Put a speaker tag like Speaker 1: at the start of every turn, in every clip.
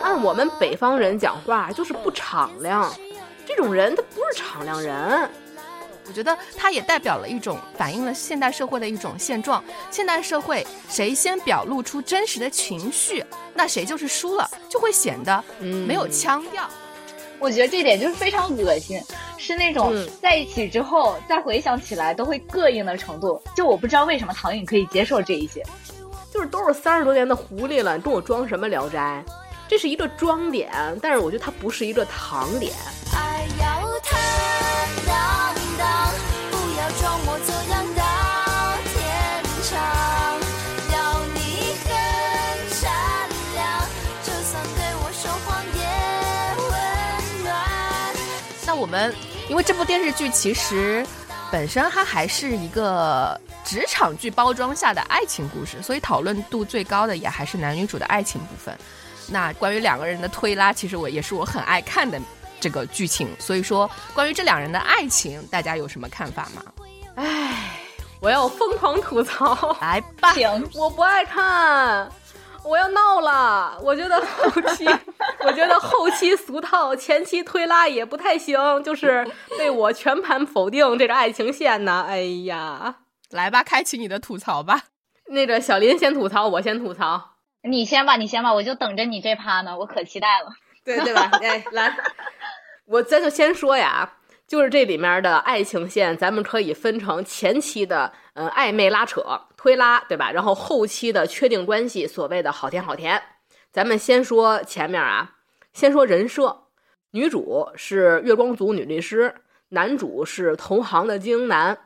Speaker 1: 按我们北方人讲话就是不敞亮，这种人他不是敞亮人。
Speaker 2: 我觉得他也代表了一种反映了现代社会的一种现状。现代社会谁先表露出真实的情绪，那谁就是输了，就会显得没有腔调。
Speaker 3: 我觉得这点就是非常恶心，是那种在一起之后再回想起来都会膈应的程度。就我不知道为什么唐颖可以接受这一些，
Speaker 1: 就是都是三十多年的狐狸了，你跟我装什么聊斋？这是一个装点，但是我觉得它不是一个糖点。
Speaker 2: 那因为这部电视剧其实本身它还是一个职场剧包装下的爱情故事，所以讨论度最高的也还是男女主的爱情部分。那关于两个人的推拉，其实我也是我很爱看的这个剧情。所以说，关于这两人的爱情，大家有什么看法吗？
Speaker 1: 唉，我要疯狂吐槽，
Speaker 2: 来吧！
Speaker 1: 我不爱看，我要闹了。我觉得后期，我觉得后期俗套，前期推拉也不太行，就是被我全盘否定这个爱情线呢。哎呀，
Speaker 2: 来吧，开启你的吐槽吧。
Speaker 1: 那个小林先吐槽，我先吐槽。
Speaker 3: 你先吧，你先吧，我就等着你这趴呢，我可期待了。
Speaker 1: 对对吧？哎，来，我咱就先说呀，就是这里面的爱情线，咱们可以分成前期的嗯暧昧拉扯推拉，对吧？然后后期的确定关系，所谓的好甜好甜。咱们先说前面啊，先说人设，女主是月光族女律师，男主是同行的精英男。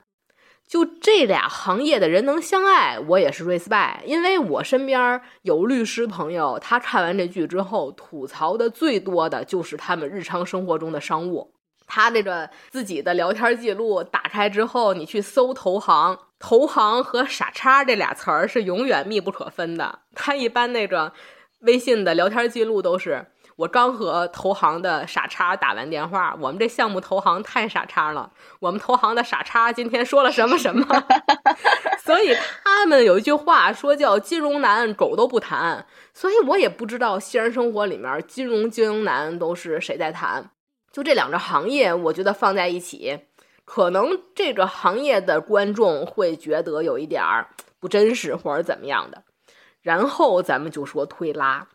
Speaker 1: 就这俩行业的人能相爱，我也是 respect，因为我身边有律师朋友，他看完这剧之后吐槽的最多的就是他们日常生活中的商务。他这个自己的聊天记录打开之后，你去搜投行，投行和傻叉这俩词儿是永远密不可分的。他一般那个微信的聊天记录都是。我刚和投行的傻叉打完电话，我们这项目投行太傻叉了。我们投行的傻叉今天说了什么什么，所以他们有一句话说叫“金融男狗都不谈”，所以我也不知道现实生活里面金融精英男都是谁在谈。就这两个行业，我觉得放在一起，可能这个行业的观众会觉得有一点儿不真实或者怎么样的。然后咱们就说推拉。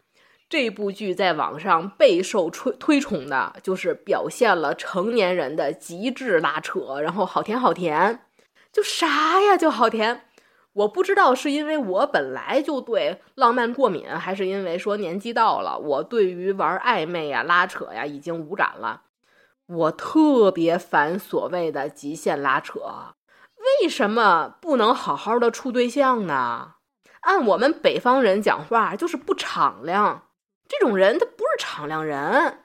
Speaker 1: 这部剧在网上备受推推崇的，就是表现了成年人的极致拉扯，然后好甜好甜，就啥呀就好甜。我不知道是因为我本来就对浪漫过敏，还是因为说年纪到了，我对于玩暧昧呀、拉扯呀已经无感了。我特别烦所谓的极限拉扯，为什么不能好好的处对象呢？按我们北方人讲话，就是不敞亮。这种人他不是敞亮人，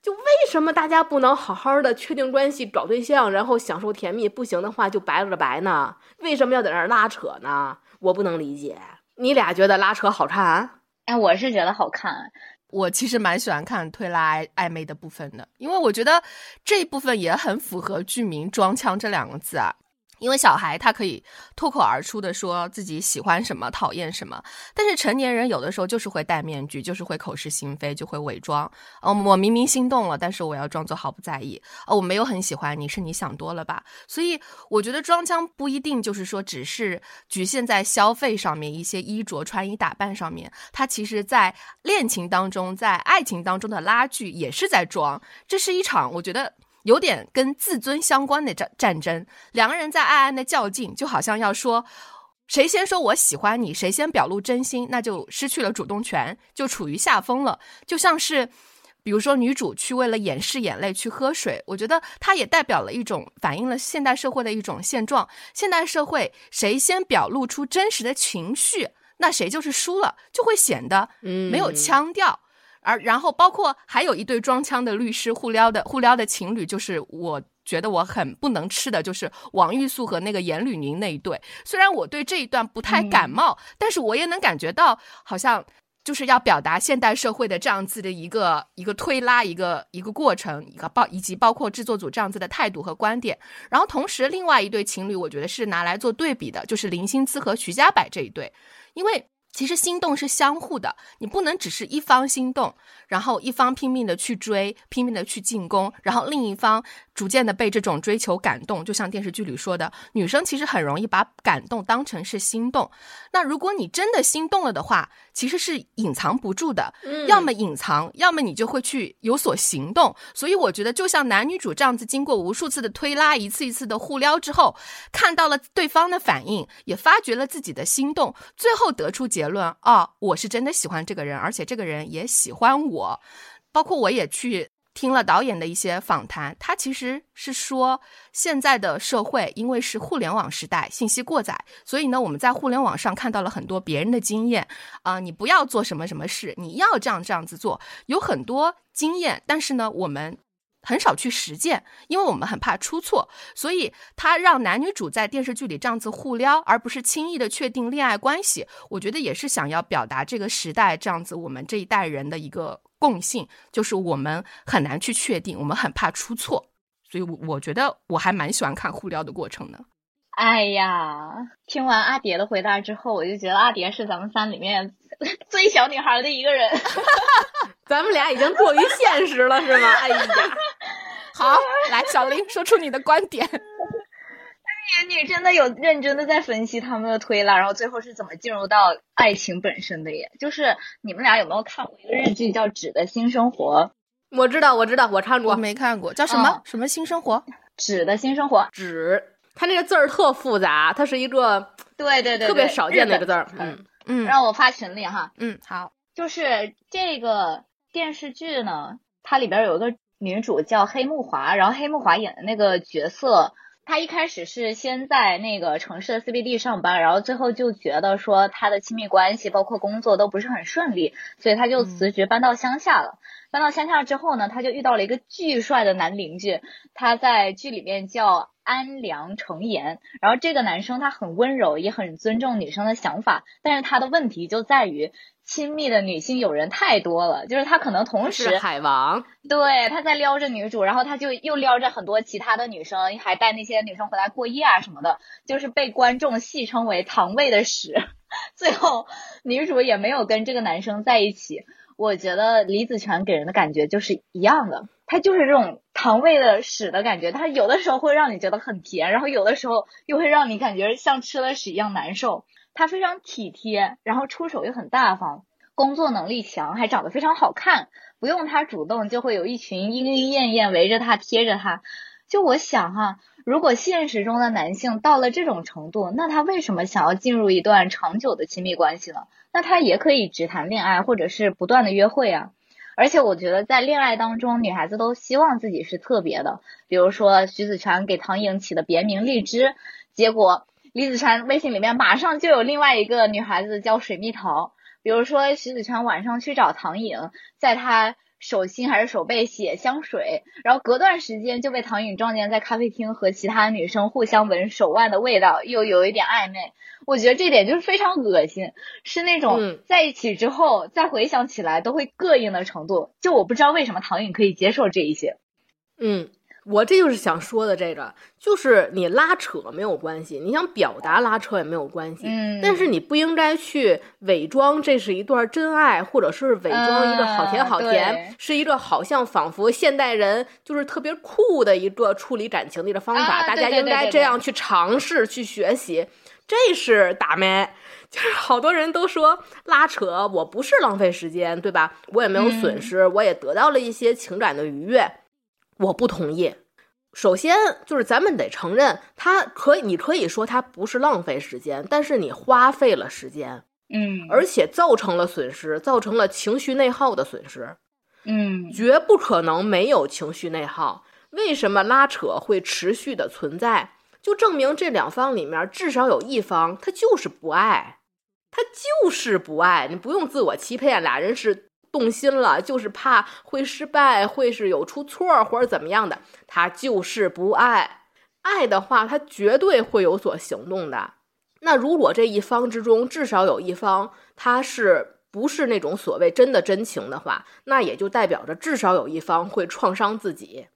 Speaker 1: 就为什么大家不能好好的确定关系、找对象，然后享受甜蜜？不行的话就白了白呢？为什么要在那儿拉扯呢？我不能理解。你俩觉得拉扯好看？
Speaker 3: 哎，我是觉得好看。
Speaker 2: 我其实蛮喜欢看推拉暧昧的部分的，因为我觉得这一部分也很符合剧名“装腔”这两个字啊。因为小孩他可以脱口而出的说自己喜欢什么、讨厌什么，但是成年人有的时候就是会戴面具，就是会口是心非，就会伪装。哦，我明明心动了，但是我要装作毫不在意。哦，我没有很喜欢你，是你想多了吧？所以我觉得装腔不一定就是说只是局限在消费上面，一些衣着、穿衣打扮上面，它其实在恋情当中，在爱情当中的拉锯也是在装。这是一场我觉得。有点跟自尊相关的战战争，两个人在暗暗的较劲，就好像要说，谁先说我喜欢你，谁先表露真心，那就失去了主动权，就处于下风了。就像是，比如说女主去为了掩饰眼泪去喝水，我觉得它也代表了一种反映了现代社会的一种现状。现代社会谁先表露出真实的情绪，那谁就是输了，就会显得没有腔调。而然后包括还有一对装腔的律师互撩的互撩的情侣，就是我觉得我很不能吃的就是王玉素和那个严吕宁那一对。虽然我对这一段不太感冒，但是我也能感觉到好像就是要表达现代社会的这样子的一个一个推拉，一个一个过程，一个包以及包括制作组这样子的态度和观点。然后同时，另外一对情侣，我觉得是拿来做对比的，就是林心姿和徐家柏这一对，因为。其实心动是相互的，你不能只是一方心动，然后一方拼命的去追，拼命的去进攻，然后另一方逐渐的被这种追求感动。就像电视剧里说的，女生其实很容易把感动当成是心动。那如果你真的心动了的话，其实是隐藏不住的，要么隐藏，要么你就会去有所行动。所以我觉得，就像男女主这样子，经过无数次的推拉，一次一次的互撩之后，看到了对方的反应，也发觉了自己的心动，最后得出结。结论哦，我是真的喜欢这个人，而且这个人也喜欢我。包括我也去听了导演的一些访谈，他其实是说，现在的社会因为是互联网时代，信息过载，所以呢，我们在互联网上看到了很多别人的经验啊，你不要做什么什么事，你要这样这样子做，有很多经验，但是呢，我们。很少去实践，因为我们很怕出错，所以他让男女主在电视剧里这样子互撩，而不是轻易的确定恋爱关系。我觉得也是想要表达这个时代这样子，我们这一代人的一个共性，就是我们很难去确定，我们很怕出错。所以，我我觉得我还蛮喜欢看互撩的过程的。
Speaker 3: 哎呀，听完阿蝶的回答之后，我就觉得阿蝶是咱们三里面 最小女孩的一个人。
Speaker 1: 咱们俩已经过于现实了，是吗？哎呀，
Speaker 2: 好，来，小林说出你的观点。
Speaker 3: 那你真的有认真的在分析他们的推拉，然后最后是怎么进入到爱情本身的耶？就是你们俩有没有看过一个日剧叫《纸的新生活》？
Speaker 1: 我知道，我知道，我看过，
Speaker 2: 没看过，叫什么？什么新生活？
Speaker 3: 纸的新生活，
Speaker 1: 纸。它那个字儿特复杂，它是一个
Speaker 3: 对对对
Speaker 1: 特别少见的一个字儿。嗯
Speaker 2: 嗯，
Speaker 3: 让我发群里哈。
Speaker 2: 嗯，好。
Speaker 3: 就是这个电视剧呢，它里边有一个女主叫黑木华，然后黑木华演的那个角色，她一开始是先在那个城市的 CBD 上班，然后最后就觉得说他的亲密关系包括工作都不是很顺利，所以他就辞职搬到乡下了。搬到乡下之后呢，他就遇到了一个巨帅的男邻居，他在剧里面叫。安良成言，然后这个男生他很温柔，也很尊重女生的想法，但是他的问题就在于亲密的女性友人太多了，就是他可能同时
Speaker 1: 海王，
Speaker 3: 对，他在撩着女主，然后他就又撩着很多其他的女生，还带那些女生回来过夜啊什么的，就是被观众戏称为糖味的屎，最后女主也没有跟这个男生在一起。我觉得李子泉给人的感觉就是一样的，他就是这种糖味的屎的感觉，他有的时候会让你觉得很甜，然后有的时候又会让你感觉像吃了屎一样难受。他非常体贴，然后出手又很大方，工作能力强，还长得非常好看，不用他主动就会有一群莺莺燕燕围着他贴着他。就我想哈，如果现实中的男性到了这种程度，那他为什么想要进入一段长久的亲密关系呢？那他也可以只谈恋爱，或者是不断的约会啊。而且我觉得在恋爱当中，女孩子都希望自己是特别的。比如说徐子泉给唐颖起的别名荔枝，结果李子川微信里面马上就有另外一个女孩子叫水蜜桃。比如说徐子泉晚上去找唐颖，在他。手心还是手背写香水，然后隔段时间就被唐颖撞见在咖啡厅和其他女生互相闻手腕的味道，又有一点暧昧。我觉得这点就是非常恶心，是那种在一起之后再回想起来都会膈应的程度。就我不知道为什么唐颖可以接受这一些。
Speaker 1: 嗯。我这就是想说的，这个就是你拉扯没有关系，你想表达拉扯也没有关系，
Speaker 3: 嗯，
Speaker 1: 但是你不应该去伪装这是一段真爱，或者是伪装一个好甜好甜，是一个好像仿佛现代人就是特别酷的一个处理感情的一个方法，大家应该这样去尝试去学习，这是打咩？就是好多人都说拉扯，我不是浪费时间，对吧？我也没有损失，我也得到了一些情感的愉悦。我不同意。首先，就是咱们得承认，他可以，你可以说他不是浪费时间，但是你花费了时间，
Speaker 3: 嗯，
Speaker 1: 而且造成了损失，造成了情绪内耗的损失，
Speaker 3: 嗯，
Speaker 1: 绝不可能没有情绪内耗。为什么拉扯会持续的存在？就证明这两方里面至少有一方他就是不爱，他就是不爱。你不用自我欺骗，俩人是。动心了，就是怕会失败，会是有出错或者怎么样的。他就是不爱，爱的话，他绝对会有所行动的。那如果这一方之中至少有一方他是不是那种所谓真的真情的话，那也就代表着至少有一方会创伤自己，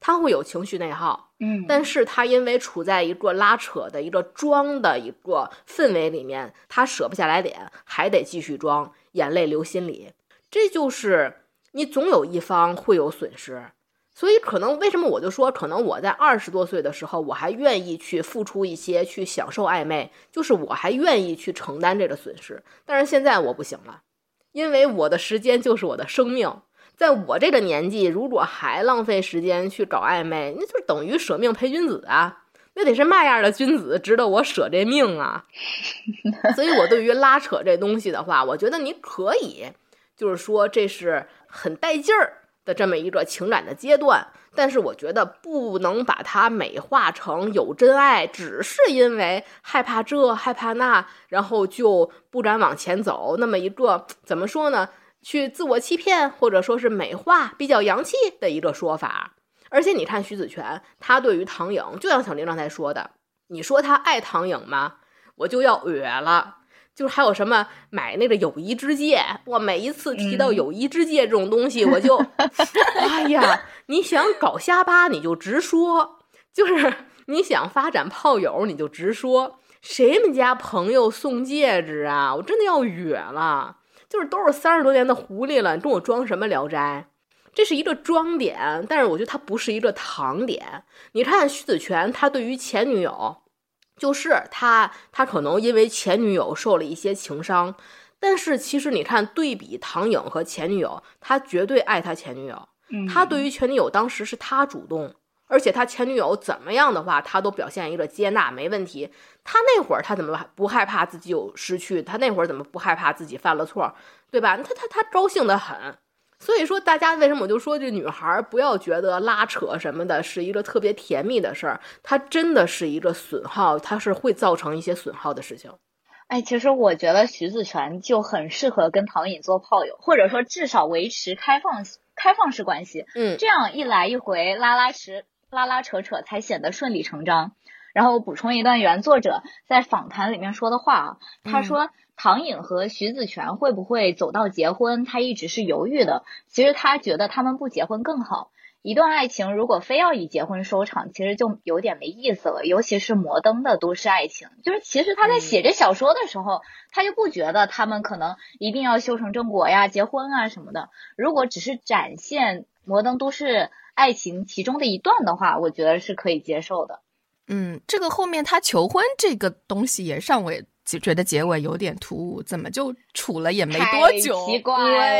Speaker 1: 他会有情绪内耗。
Speaker 3: 嗯，
Speaker 1: 但是他因为处在一个拉扯的一个装的一个氛围里面，他舍不下来脸，还得继续装，眼泪流心里。这就是你总有一方会有损失。所以，可能为什么我就说，可能我在二十多岁的时候，我还愿意去付出一些，去享受暧昧，就是我还愿意去承担这个损失。但是现在我不行了，因为我的时间就是我的生命，在我这个年纪，如果还浪费时间去搞暧昧，那就等于舍命陪君子啊！那得是嘛样的君子值得我舍这命啊？所以，我对于拉扯这东西的话，我觉得你可以，就是说这是很带劲儿。的这么一个情感的阶段，但是我觉得不能把它美化成有真爱，只是因为害怕这害怕那，然后就不敢往前走。那么一个怎么说呢？去自我欺骗，或者说是美化比较洋气的一个说法。而且你看徐子泉，他对于唐颖，就像小林刚才说的，你说他爱唐颖吗？我就要哕了。就是还有什么买那个友谊之戒，我每一次提到友谊之戒这种东西，我就，哎呀，你想搞瞎巴你就直说，就是你想发展炮友你就直说，谁们家朋友送戒指啊？我真的要哕了，就是都是三十多年的狐狸了，你跟我装什么聊斋？这是一个装点，但是我觉得它不是一个糖点。你看徐子泉，他对于前女友。就是他，他可能因为前女友受了一些情伤，但是其实你看对比唐颖和前女友，他绝对爱他前女友。他对于前女友当时是他主动，而且他前女友怎么样的话，他都表现一个接纳，没问题。他那会儿他怎么不害怕自己有失去？他那会儿怎么不害怕自己犯了错？对吧？他他他高兴的很。所以说，大家为什么我就说这女孩不要觉得拉扯什么的是一个特别甜蜜的事儿，它真的是一个损耗，它是会造成一些损耗的事情。
Speaker 3: 哎，其实我觉得徐子泉就很适合跟唐颖做炮友，或者说至少维持开放开放式关系。
Speaker 1: 嗯，
Speaker 3: 这样一来一回拉拉扯拉拉扯扯才显得顺理成章。然后我补充一段原作者在访谈里面说的话啊，他说。唐颖和徐子泉会不会走到结婚？他一直是犹豫的。其实他觉得他们不结婚更好。一段爱情如果非要以结婚收场，其实就有点没意思了。尤其是摩登的都市爱情，就是其实他在写这小说的时候，他就不觉得他们可能一定要修成正果呀、结婚啊什么的。如果只是展现摩登都市爱情其中的一段的话，我觉得是可以接受的。
Speaker 2: 嗯，这个后面他求婚这个东西也尚未。就觉得结尾有点突兀，怎么就处了也没多久，
Speaker 3: 奇怪，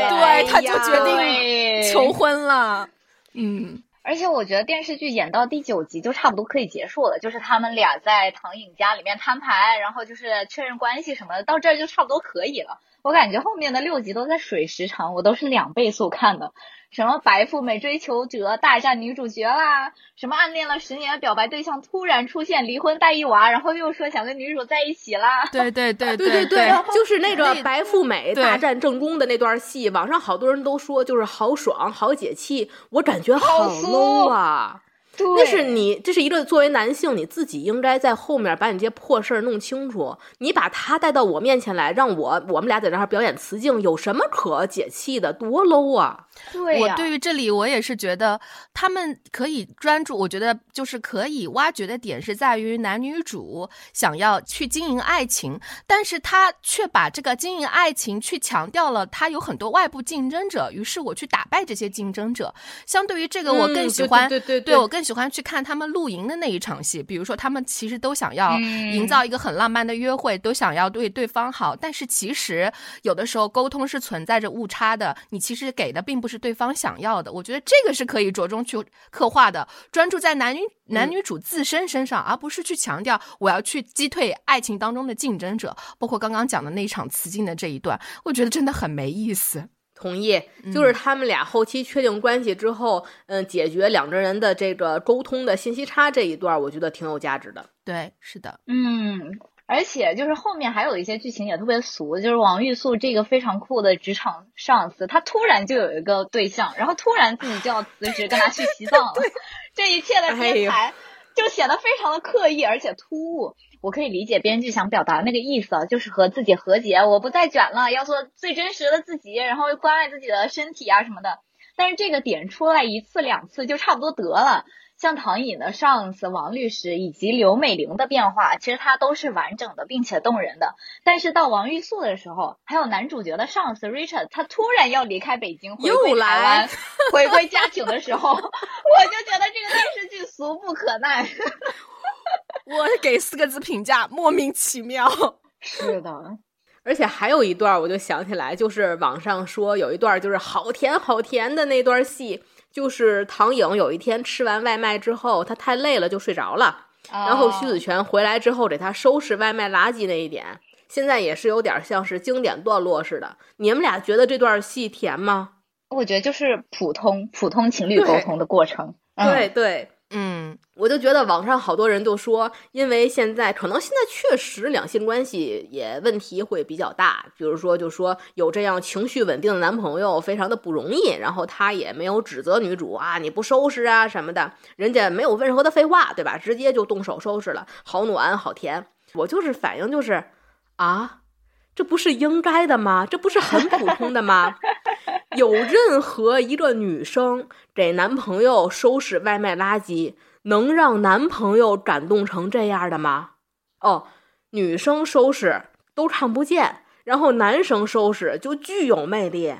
Speaker 2: 对，他就决定求婚了。嗯，
Speaker 3: 而且我觉得电视剧演到第九集就差不多可以结束了，就是他们俩在唐颖家里面摊牌，然后就是确认关系什么的，到这儿就差不多可以了。我感觉后面的六集都在水时长，我都是两倍速看的。什么白富美追求者大战女主角啦？什么暗恋了十年的表白对象突然出现离婚带一娃，然后又说想跟女主在一起啦？
Speaker 2: 对对对
Speaker 1: 对对
Speaker 2: 对，
Speaker 1: 就是那个白富美大战正宫的那段戏，网上好多人都说就是好爽好解气，我感觉好 low 啊。那是你，这是一个作为男性，你自己应该在后面把你这些破事儿弄清楚。你把他带到我面前来，让我我们俩在这儿表演雌竞，有什么可解气的？多 low 啊！
Speaker 3: 对
Speaker 2: 我对于这里，我也是觉得他们可以专注。我觉得就是可以挖掘的点是在于男女主想要去经营爱情，但是他却把这个经营爱情去强调了，他有很多外部竞争者，于是我去打败这些竞争者。相对于这个，我更喜欢，
Speaker 1: 对对
Speaker 2: 对，我更喜欢去看他们露营的那一场戏。比如说，他们其实都想要营造一个很浪漫的约会，都想要对对方好，但是其实有的时候沟通是存在着误差的。你其实给的并不是对方想要的。我觉得这个是可以着重去刻画的，专注在男女男女主自身身上，而不是去强调我要去击退爱情当中的竞争者。包括刚刚讲的那一场雌竞的这一段，我觉得真的很没意思。
Speaker 1: 同意，就是他们俩后期确定关系之后，嗯，解决两个人的这个沟通的信息差这一段，我觉得挺有价值的。
Speaker 2: 对，是的，
Speaker 3: 嗯，而且就是后面还有一些剧情也特别俗，就是王玉素这个非常酷的职场上司，他突然就有一个对象，然后突然自己就要辞职跟他去西藏了，这一切的编排。就显得非常的刻意而且突兀。我可以理解编剧想表达那个意思，就是和自己和解，我不再卷了，要做最真实的自己，然后关爱自己的身体啊什么的。但是这个点出来一次两次就差不多得了。像唐颖的上司王律师以及刘美玲的变化，其实它都是完整的并且动人的。但是到王玉素的时候，还有男主角的上司 Richard，他突然要离开北京回归台湾，回归家庭的时候，我就觉得这个电视剧俗不可耐。
Speaker 2: 我给四个字评价：莫名其妙。
Speaker 3: 是的。
Speaker 1: 而且还有一段，我就想起来，就是网上说有一段就是好甜好甜的那段戏，就是唐颖有一天吃完外卖之后，她太累了就睡着了，然后徐子泉回来之后给她收拾外卖垃圾那一点，现在也是有点像是经典段落似的。你们俩觉得这段戏甜吗？
Speaker 3: 我觉得就是普通普通情侣沟通的过程。
Speaker 1: 对对。
Speaker 2: 嗯，
Speaker 1: 我就觉得网上好多人就说，因为现在可能现在确实两性关系也问题会比较大，比如说就说有这样情绪稳定的男朋友非常的不容易，然后他也没有指责女主啊你不收拾啊什么的，人家没有任何的废话，对吧？直接就动手收拾了，好暖好甜。我就是反应就是啊。这不是应该的吗？这不是很普通的吗？有任何一个女生给男朋友收拾外卖垃圾，能让男朋友感动成这样的吗？哦，女生收拾都看不见，然后男生收拾就具有魅力。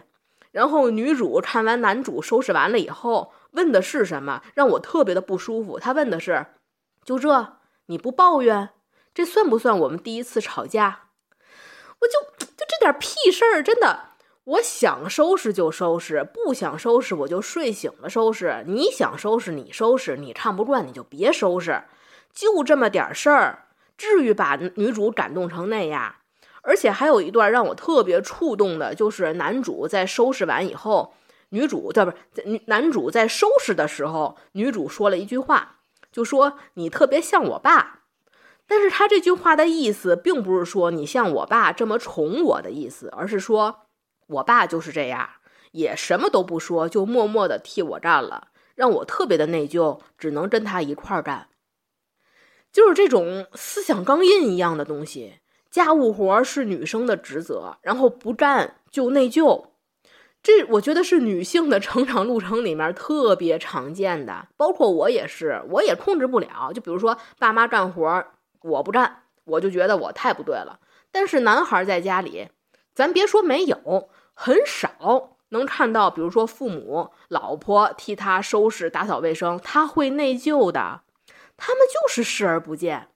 Speaker 1: 然后女主看完男主收拾完了以后，问的是什么？让我特别的不舒服。她问的是：就这你不抱怨？这算不算我们第一次吵架？点屁事儿，真的，我想收拾就收拾，不想收拾我就睡醒了收拾。你想收拾你收拾，你看不惯你就别收拾，就这么点事儿，至于把女主感动成那样？而且还有一段让我特别触动的，就是男主在收拾完以后，女主对不是男主在收拾的时候，女主说了一句话，就说你特别像我爸。但是他这句话的意思，并不是说你像我爸这么宠我的意思，而是说我爸就是这样，也什么都不说，就默默的替我干了，让我特别的内疚，只能跟他一块儿干。就是这种思想钢印一样的东西，家务活是女生的职责，然后不干就内疚。这我觉得是女性的成长路程里面特别常见的，包括我也是，我也控制不了。就比如说爸妈干活。我不干，我就觉得我太不对了。但是男孩在家里，咱别说没有，很少能看到，比如说父母、老婆替他收拾、打扫卫生，他会内疚的。他们就是视而不见，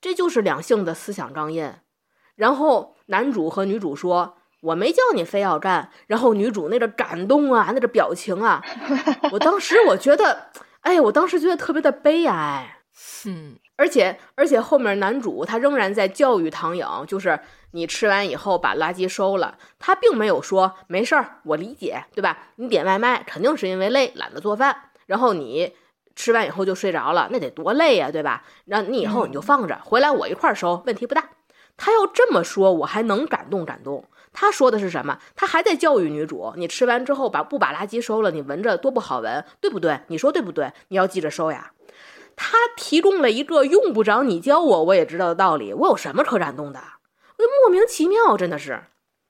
Speaker 1: 这就是两性的思想钢印。然后男主和女主说：“我没叫你非要干。”然后女主那个感动啊，那个表情啊，我当时我觉得，哎，我当时觉得特别的悲哀。
Speaker 2: 嗯。
Speaker 1: 而且，而且后面男主他仍然在教育唐颖，就是你吃完以后把垃圾收了。他并没有说没事儿，我理解，对吧？你点外卖肯定是因为累，懒得做饭，然后你吃完以后就睡着了，那得多累呀，对吧？那你以后你就放着，回来我一块儿收，问题不大。他要这么说，我还能感动感动。他说的是什么？他还在教育女主，你吃完之后把不把垃圾收了，你闻着多不好闻，对不对？你说对不对？你要记着收呀。他提供了一个用不着你教我我也知道的道理，我有什么可感动的？我莫名其妙，真的是。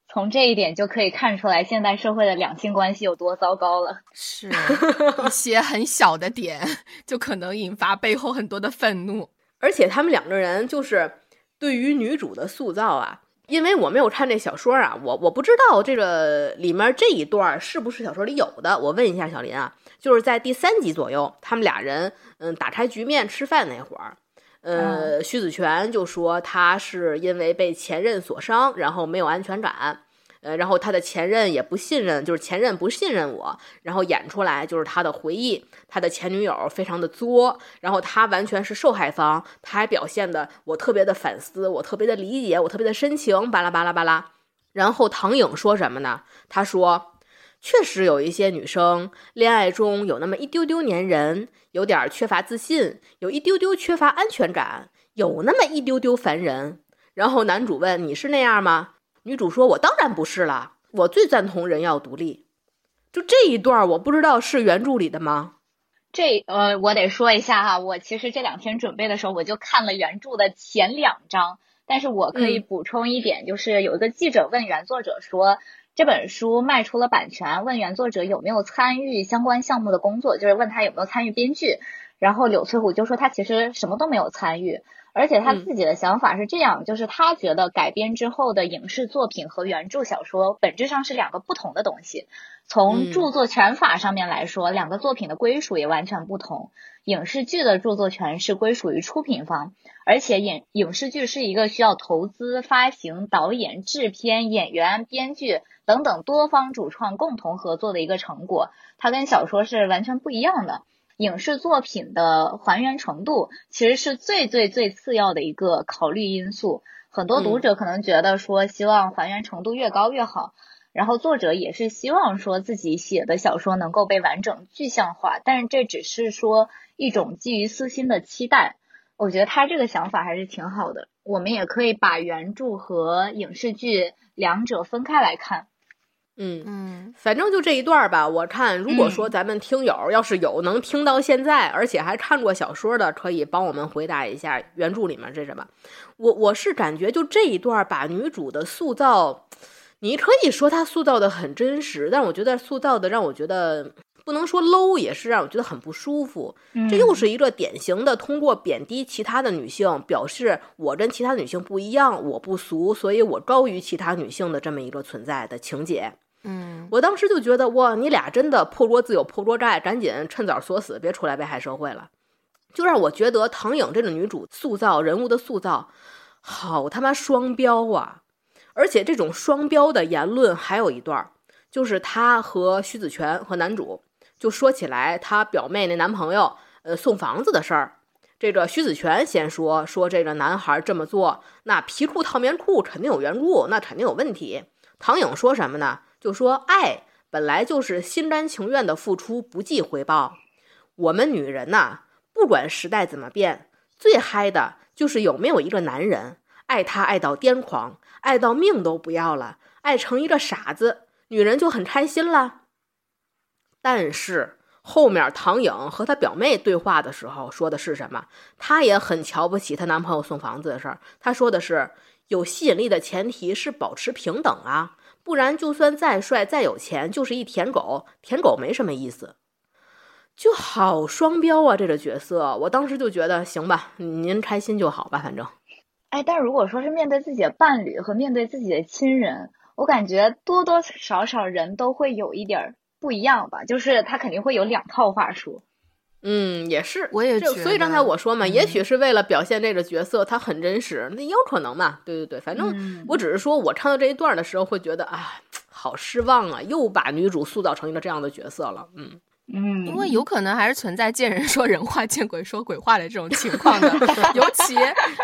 Speaker 3: 从这一点就可以看出来，现代社会的两性关系有多糟糕了。
Speaker 2: 是一些很小的点，就可能引发背后很多的愤怒。
Speaker 1: 而且他们两个人就是对于女主的塑造啊。因为我没有看这小说啊，我我不知道这个里面这一段是不是小说里有的。我问一下小林啊，就是在第三集左右，他们俩人嗯打开局面吃饭那会儿，呃，徐子泉就说他是因为被前任所伤，然后没有安全感。呃，然后他的前任也不信任，就是前任不信任我，然后演出来就是他的回忆，他的前女友非常的作，然后他完全是受害方，他还表现的我特别的反思，我特别的理解，我特别的深情，巴拉巴拉巴拉。然后唐颖说什么呢？他说，确实有一些女生恋爱中有那么一丢丢粘人，有点缺乏自信，有一丢丢缺乏安全感，有那么一丢丢烦人。然后男主问：“你是那样吗？”女主说：“我当然不是了，我最赞同人要独立。”就这一段，我不知道是原著里的吗？
Speaker 3: 这呃，我得说一下哈，我其实这两天准备的时候，我就看了原著的前两章，但是我可以补充一点，就是有一个记者问原作者说，这本书卖出了版权，问原作者有没有参与相关项目的工作，就是问他有没有参与编剧，然后柳翠虎就说他其实什么都没有参与。而且他自己的想法是这样，就是他觉得改编之后的影视作品和原著小说本质上是两个不同的东西。从著作权法上面来说，两个作品的归属也完全不同。影视剧的著作权是归属于出品方，而且影影视剧是一个需要投资、发行、导演、制片、演员、编剧等等多方主创共同合作的一个成果，它跟小说是完全不一样的。影视作品的还原程度其实是最最最次要的一个考虑因素。很多读者可能觉得说，希望还原程度越高越好，然后作者也是希望说自己写的小说能够被完整具象化，但是这只是说一种基于私心的期待。我觉得他这个想法还是挺好的。我们也可以把原著和影视剧两者分开来看。
Speaker 1: 嗯嗯，反正就这一段吧。我看，如果说咱们听友要是有能听到现在，而且还看过小说的，可以帮我们回答一下原著里面是什么。我我是感觉就这一段把女主的塑造，你可以说她塑造的很真实，但我觉得塑造的让我觉得不能说 low，也是让我觉得很不舒服。这又是一个典型的通过贬低其他的女性，表示我跟其他女性不一样，我不俗，所以我高于其他女性的这么一个存在的情节。
Speaker 2: 嗯，
Speaker 1: 我当时就觉得哇，你俩真的破锅自有破锅盖，赶紧趁早锁死，别出来危害社会了。就让我觉得唐颖这个女主塑造人物的塑造，好他妈双标啊！而且这种双标的言论还有一段，就是她和徐子泉和男主就说起来她表妹那男朋友呃送房子的事儿。这个徐子泉先说说这个男孩这么做，那皮裤套棉裤肯定有缘故，那肯定有问题。唐颖说什么呢？就说爱本来就是心甘情愿的付出，不计回报。我们女人呐，不管时代怎么变，最嗨的就是有没有一个男人爱她爱到癫狂，爱到命都不要了，爱成一个傻子，女人就很开心了。但是后面唐颖和她表妹对话的时候说的是什么？她也很瞧不起她男朋友送房子的事儿。她说的是有吸引力的前提是保持平等啊。不然，就算再帅再有钱，就是一舔狗，舔狗没什么意思，就好双标啊！这个角色，我当时就觉得，行吧，您开心就好吧，反正。
Speaker 3: 哎，但如果说是面对自己的伴侣和面对自己的亲人，我感觉多多少少人都会有一点不一样吧，就是他肯定会有两套话术。
Speaker 1: 嗯，也是，
Speaker 2: 我也觉
Speaker 1: 得。所以刚才我说嘛，也许是为了表现这个角色他很真实，那也有可能嘛。对对对，反正我只是说我看到这一段的时候会觉得啊，好失望啊，又把女主塑造成一个这样的角色了。嗯。
Speaker 3: 嗯，
Speaker 2: 因为有可能还是存在见人说人话，见鬼说鬼话的这种情况的，尤其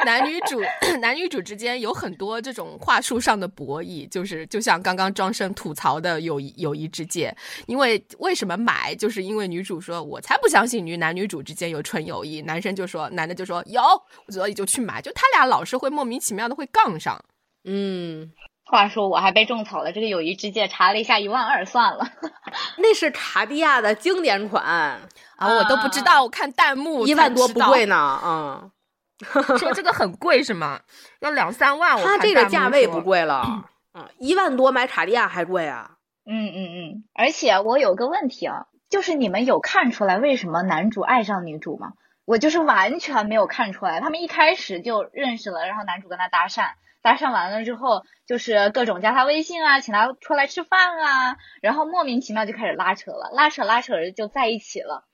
Speaker 2: 男女主 男女主之间有很多这种话术上的博弈，就是就像刚刚庄生吐槽的友谊友谊之戒，因为为什么买，就是因为女主说我才不相信女男女主之间有纯友谊，男生就说男的就说有，所以就去买，就他俩老是会莫名其妙的会杠上，
Speaker 1: 嗯。
Speaker 3: 话说我还被种草了，这个友谊之戒查了一下，一万二算了。
Speaker 1: 那是卡地亚的经典款
Speaker 2: 啊，我都不知道，我看弹幕
Speaker 1: 一万多不贵呢，嗯，
Speaker 2: 说这个很贵是吗？要两三万，
Speaker 1: 他这个价位不贵了，嗯，一万多买卡地亚还贵啊。
Speaker 3: 嗯嗯嗯，而且我有个问题啊，就是你们有看出来为什么男主爱上女主吗？我就是完全没有看出来，他们一开始就认识了，然后男主跟他搭讪。搭讪完了之后，就是各种加他微信啊，请他出来吃饭啊，然后莫名其妙就开始拉扯了，拉扯拉扯着就在一起了。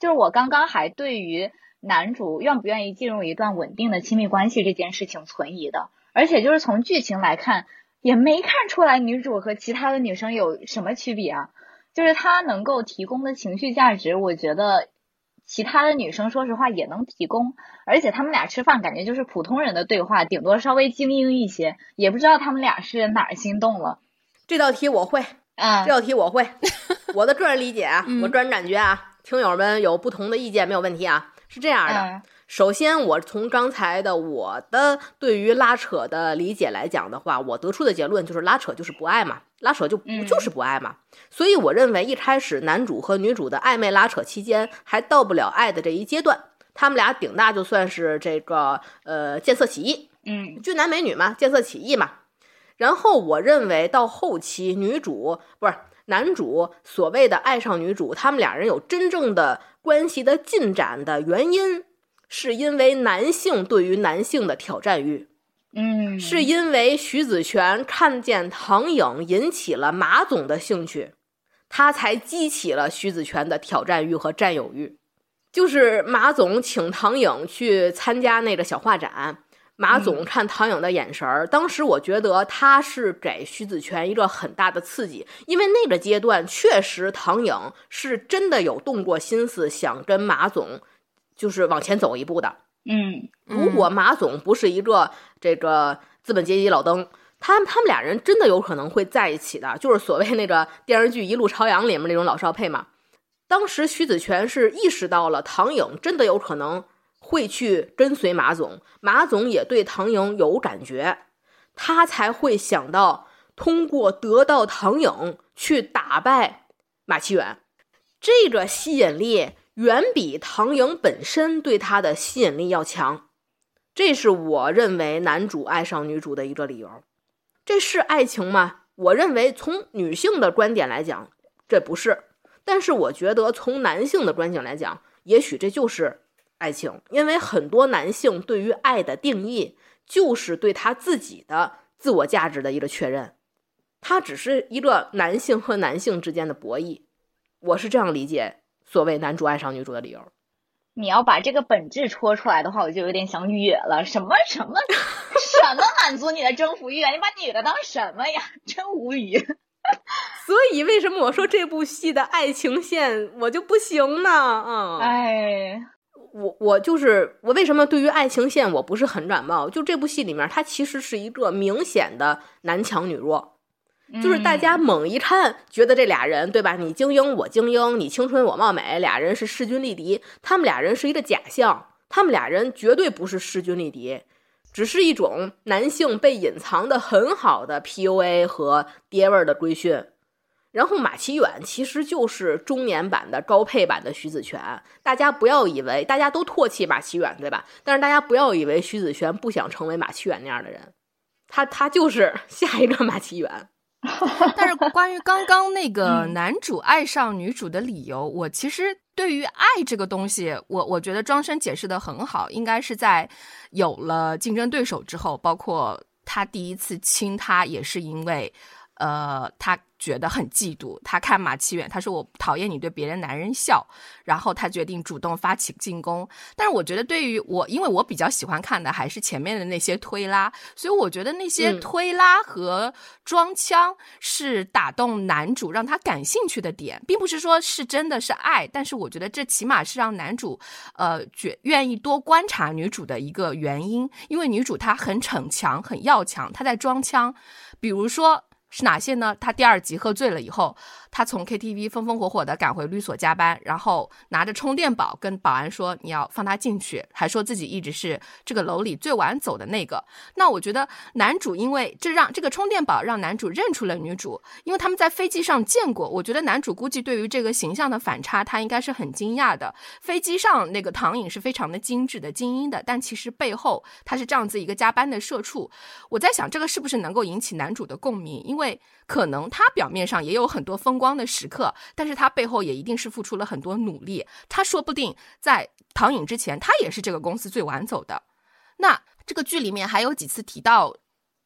Speaker 3: 就是我刚刚还对于男主愿不愿意进入一段稳定的亲密关系这件事情存疑的，而且就是从剧情来看，也没看出来女主和其他的女生有什么区别啊，就是他能够提供的情绪价值，我觉得。其他的女生说实话也能提供，而且他们俩吃饭感觉就是普通人的对话，顶多稍微精英一些，也不知道他们俩是哪儿心动了。
Speaker 1: 这道题我会，
Speaker 3: 啊，
Speaker 1: 这道题我会，我的个人理解啊，我个人感觉啊，听友们有不同的意见没有问题啊，是这样的，首先，我从刚才的我的对于拉扯的理解来讲的话，我得出的结论就是拉扯就是不爱嘛，拉扯就不就是不爱嘛。所以我认为一开始男主和女主的暧昧拉扯期间还到不了爱的这一阶段，他们俩顶大就算是这个呃见色起意，
Speaker 3: 嗯
Speaker 1: 俊男美女嘛，见色起意嘛。然后我认为到后期，女主不是男主所谓的爱上女主，他们俩人有真正的关系的进展的原因，是因为男性对于男性的挑战欲，
Speaker 3: 嗯，
Speaker 1: 是因为徐子泉看见唐颖引起了马总的兴趣，他才激起了徐子泉的挑战欲和占有欲。就是马总请唐颖去参加那个小画展，马总看唐颖的眼神儿，当时我觉得他是给徐子泉一个很大的刺激，因为那个阶段确实唐颖是真的有动过心思想跟马总就是往前走一步的。
Speaker 3: 嗯
Speaker 1: 如果马总不是一个这个资本阶级老登，他们他们俩人真的有可能会在一起的，就是所谓那个电视剧《一路朝阳》里面那种老少配嘛。当时徐子泉是意识到了唐颖真的有可能会去跟随马总，马总也对唐颖有感觉，他才会想到通过得到唐颖去打败马奇远。这个吸引力远比唐颖本身对他的吸引力要强，这是我认为男主爱上女主的一个理由。这是爱情吗？我认为从女性的观点来讲，这不是。但是我觉得从男性的观点来讲，也许这就是爱情，因为很多男性对于爱的定义就是对他自己的自我价值的一个确认，它只是一个男性和男性之间的博弈。我是这样理解所谓男主爱上女主的理由。
Speaker 3: 你要把这个本质戳出来的话，我就有点想哕了。什么什么什么满足你的征服欲啊？你把女的当什么呀？真无语。
Speaker 1: 所以为什么我说这部戏的爱情线我就不行呢？嗯、
Speaker 3: 哎，
Speaker 1: 我我就是我为什么对于爱情线我不是很感冒？就这部戏里面，它其实是一个明显的男强女弱，就是大家猛一看觉得这俩人对吧？你精英我精英，你青春我貌美，俩人是势均力敌。他们俩人是一个假象，他们俩人绝对不是势均力敌，只是一种男性被隐藏的很好的 PUA 和爹味儿的规训。然后马奇远其实就是中年版的高配版的徐子泉，大家不要以为大家都唾弃马奇远，对吧？但是大家不要以为徐子泉不想成为马奇远那样的人，他他就是 下一个马奇远。
Speaker 2: 但是关于刚刚那 个
Speaker 3: 嗯。
Speaker 2: 男主爱上女主的理由，我其实对于爱这个东西，我我觉得庄生解释的很好，应该是在有了竞争对手之后，包括他第一次亲她也是因为，呃，他觉得很嫉妒，他看马奇远，他说我讨厌你对别人男人笑，然后他决定主动发起进攻。但是我觉得对于我，因为我比较喜欢看的还是前面的那些推拉，所以我觉得那些
Speaker 1: 嗯
Speaker 2: 推拉和装腔是打动男主让他感兴趣的点，并不是说是真的是爱，但是我觉得这起码是让男主呃觉愿意多观察女主的一个原因，因为女主她很逞强，很要强，她在装腔，比如说。是哪些呢？他第二集喝醉了以后，他从 KTV 风风火火的赶回律所加班，然后拿着充电宝跟保安说你要放他进去，还说自己一直是这个楼里最晚走的那个。那我觉得男主因为这让这个充电宝让男主认出了女主，因为他们在飞机上见过。我觉得男主估计对于这个形象的反差，他应该是很惊讶的。飞机上那个唐颖是非常的精致的、精英的，但其实背后他是这样子一个加班的社畜。我在想，这个是不是能够引起男主的共鸣？因因为可能他表面上也有很多风光的时刻，但是他背后也一定是付出了很多努力。他说不定在唐颖之前，他也是这个公司最晚走的。那这个剧里面还有几次提到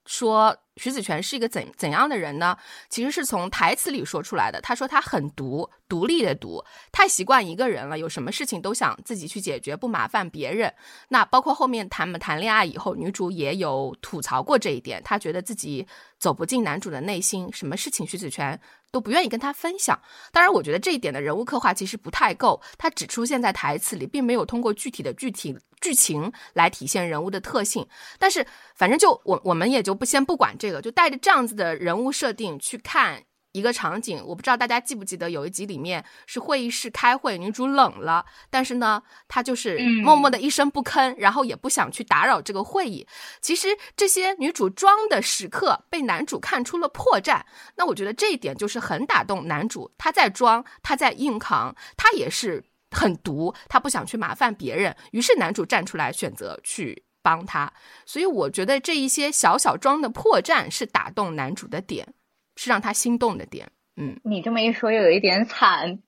Speaker 2: 说徐子泉是一个怎怎样的人呢？其实是从台词里说出来的。他说他很独，独立的独，太习惯一个人了，有什么事情都想自己去解决，不麻烦别人。那包括后面谈谈恋爱以后，女主也有吐槽过这一点，她觉得自己走不进男主的内心，什么事情徐子泉都不愿意跟他分享。当然，我觉得这一点的人物刻画其实不太够，他只出现在台词里，并没有通过具体的具体剧情来体现人物的特性。但是，反正就我我们也就不先不管这个，就带着这样子的人物设定去看一个场景，我不知道大家记不记得，有一集里面是会议室开会，女主冷了，但是呢，她就是默默的一声不吭，然后也不想去打扰这个会议。其实这些女主装的时刻被男主看出了破绽，那我觉得这一点就是很打动男主。他在装，他在硬扛，他也是很毒，他不想去麻烦别人，于是男主站出来选择去帮他。所以我觉得这一些小小装的破绽是打动男主的点。是让他心动的点，嗯，
Speaker 3: 你这么一说又有一点惨，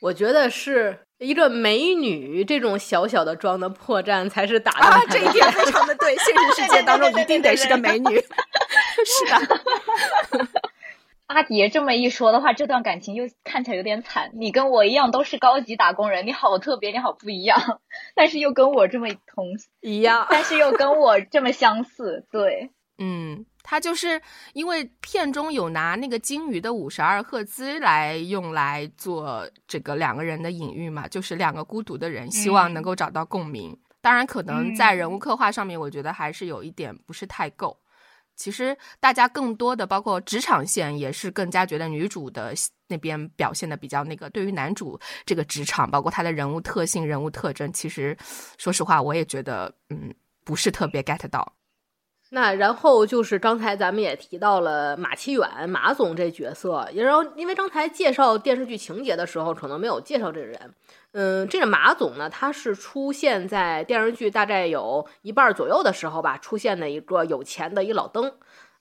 Speaker 1: 我觉得是一个美女这种小小的妆的破绽才是打动他。
Speaker 2: 这一点非常的对，现实世界当中一定得是个美女，是的。
Speaker 3: 阿蝶这么一说的话，这段感情又看起来有点惨。你跟我一样都是高级打工人，你好特别，你好不一样，但是又跟我这么同
Speaker 1: 一样，
Speaker 3: 但是又跟我这么相似，对，
Speaker 2: 嗯。他就是因为片中有拿那个鲸鱼的五十二赫兹来用来做这个两个人的隐喻嘛，就是两个孤独的人希望能够找到共鸣。当然，可能在人物刻画上面，我觉得还是有一点不是太够。其实大家更多的包括职场线，也是更加觉得女主的那边表现的比较那个。对于男主这个职场，包括他的人物特性、人物特征，其实说实话，我也觉得嗯不是特别 get 到。
Speaker 1: 那然后就是刚才咱们也提到了马启远马总这角色，然后因为刚才介绍电视剧情节的时候，可能没有介绍这个人。嗯，这个马总呢，他是出现在电视剧大概有一半左右的时候吧，出现的一个有钱的一老登，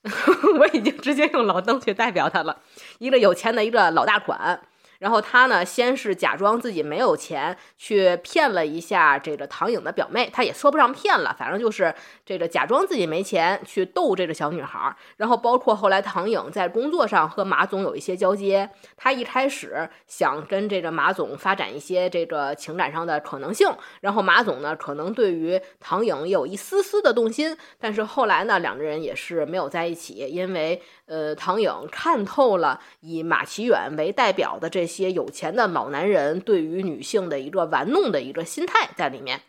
Speaker 1: 我已经直接用老登去代表他了，一个有钱的一个老大款。然后他呢，先是假装自己没有钱，去骗了一下这个唐颖的表妹，他也说不上骗了，反正就是这个假装自己没钱去逗这个小女孩。然后包括后来唐颖在工作上和马总有一些交接，他一开始想跟这个马总发展一些这个情感上的可能性，然后马总呢可能对于唐颖有一丝丝的动心，但是后来呢两个人也是没有在一起，因为。呃，唐颖看透了以马启远为代表的这些有钱的老男人对于女性的一个玩弄的一个心态在里面。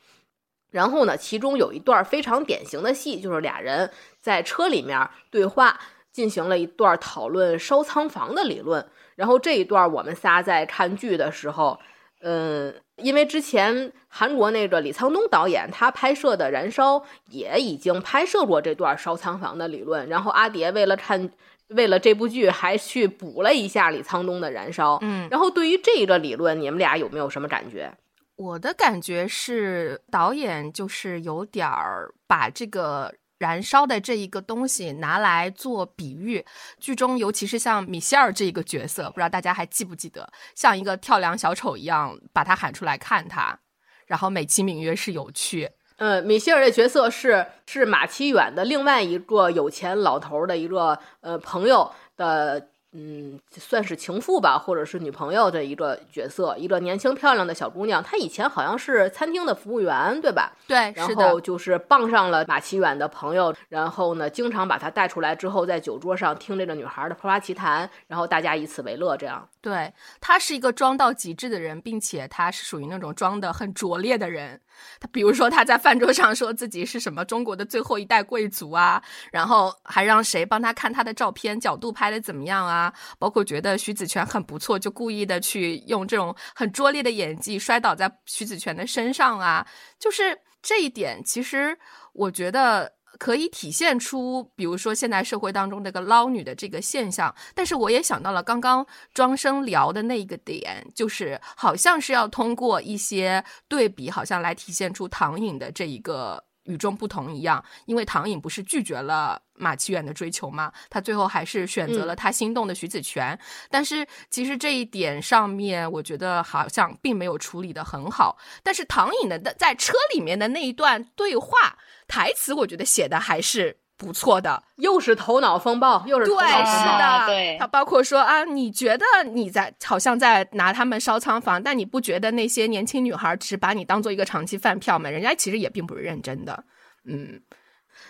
Speaker 1: 然后呢，其中有一段非常典型的戏，就是俩人在车里面对话，进行了一段讨论烧仓房的理论。然后这一段我们仨在看剧的时候，嗯，因为之前韩国那个李沧东导演他拍摄的《燃烧》也已经拍摄过这段烧仓房的理论。然后阿蝶为了看。为了这部剧，还去补了一下李沧东的《燃烧》。
Speaker 2: 嗯，
Speaker 1: 然后对于这个理论，你们俩有没有什么感觉？
Speaker 2: 我的感觉是，导演就是有点儿把这个燃烧的这一个东西拿来做比喻。剧中，尤其是像米歇尔这一个角色，不知道大家还记不记得，像一个跳梁小丑一样，把他喊出来看他，然后美其名曰是有趣。
Speaker 1: 嗯，米歇尔这角色是是马奇远的另外一个有钱老头的一个呃朋友的。嗯，算是情妇吧，或者是女朋友的一个角色，一个年轻漂亮的小姑娘。她以前好像是餐厅的服务员，对吧？
Speaker 2: 对，
Speaker 1: 然后就是傍上了马启远的朋友，然后呢，经常把她带出来之后，在酒桌上听这个女孩的夸夸其谈，然后大家以此为乐，这样。
Speaker 2: 对，他是一个装到极致的人，并且他是属于那种装的很拙劣的人。他比如说他在饭桌上说自己是什么中国的最后一代贵族啊，然后还让谁帮他看他的照片，角度拍的怎么样啊？包括觉得徐子泉很不错，就故意的去用这种很拙劣的演技摔倒在徐子泉的身上啊，就是这一点，其实我觉得可以体现出，比如说现代社会当中这个捞女的这个现象。但是我也想到了刚刚庄生聊的那一个点，就是好像是要通过一些对比，好像来体现出唐颖的这一个。与众不同一样，因为唐颖不是拒绝了马启远的追求吗？他最后还是选择了他心动的徐子泉。但是其实这一点上面，我觉得好像并没有处理的很好。但是唐颖的在车里面的那一段对话台词，我觉得写的还是。不错的，
Speaker 1: 又是头脑风暴，又是对，
Speaker 2: 是的，
Speaker 3: 对。
Speaker 2: 他包括说啊，你觉得你在好像在拿他们烧仓房，但你不觉得那些年轻女孩只是把你当做一个长期饭票吗？人家其实也并不是认真的，嗯。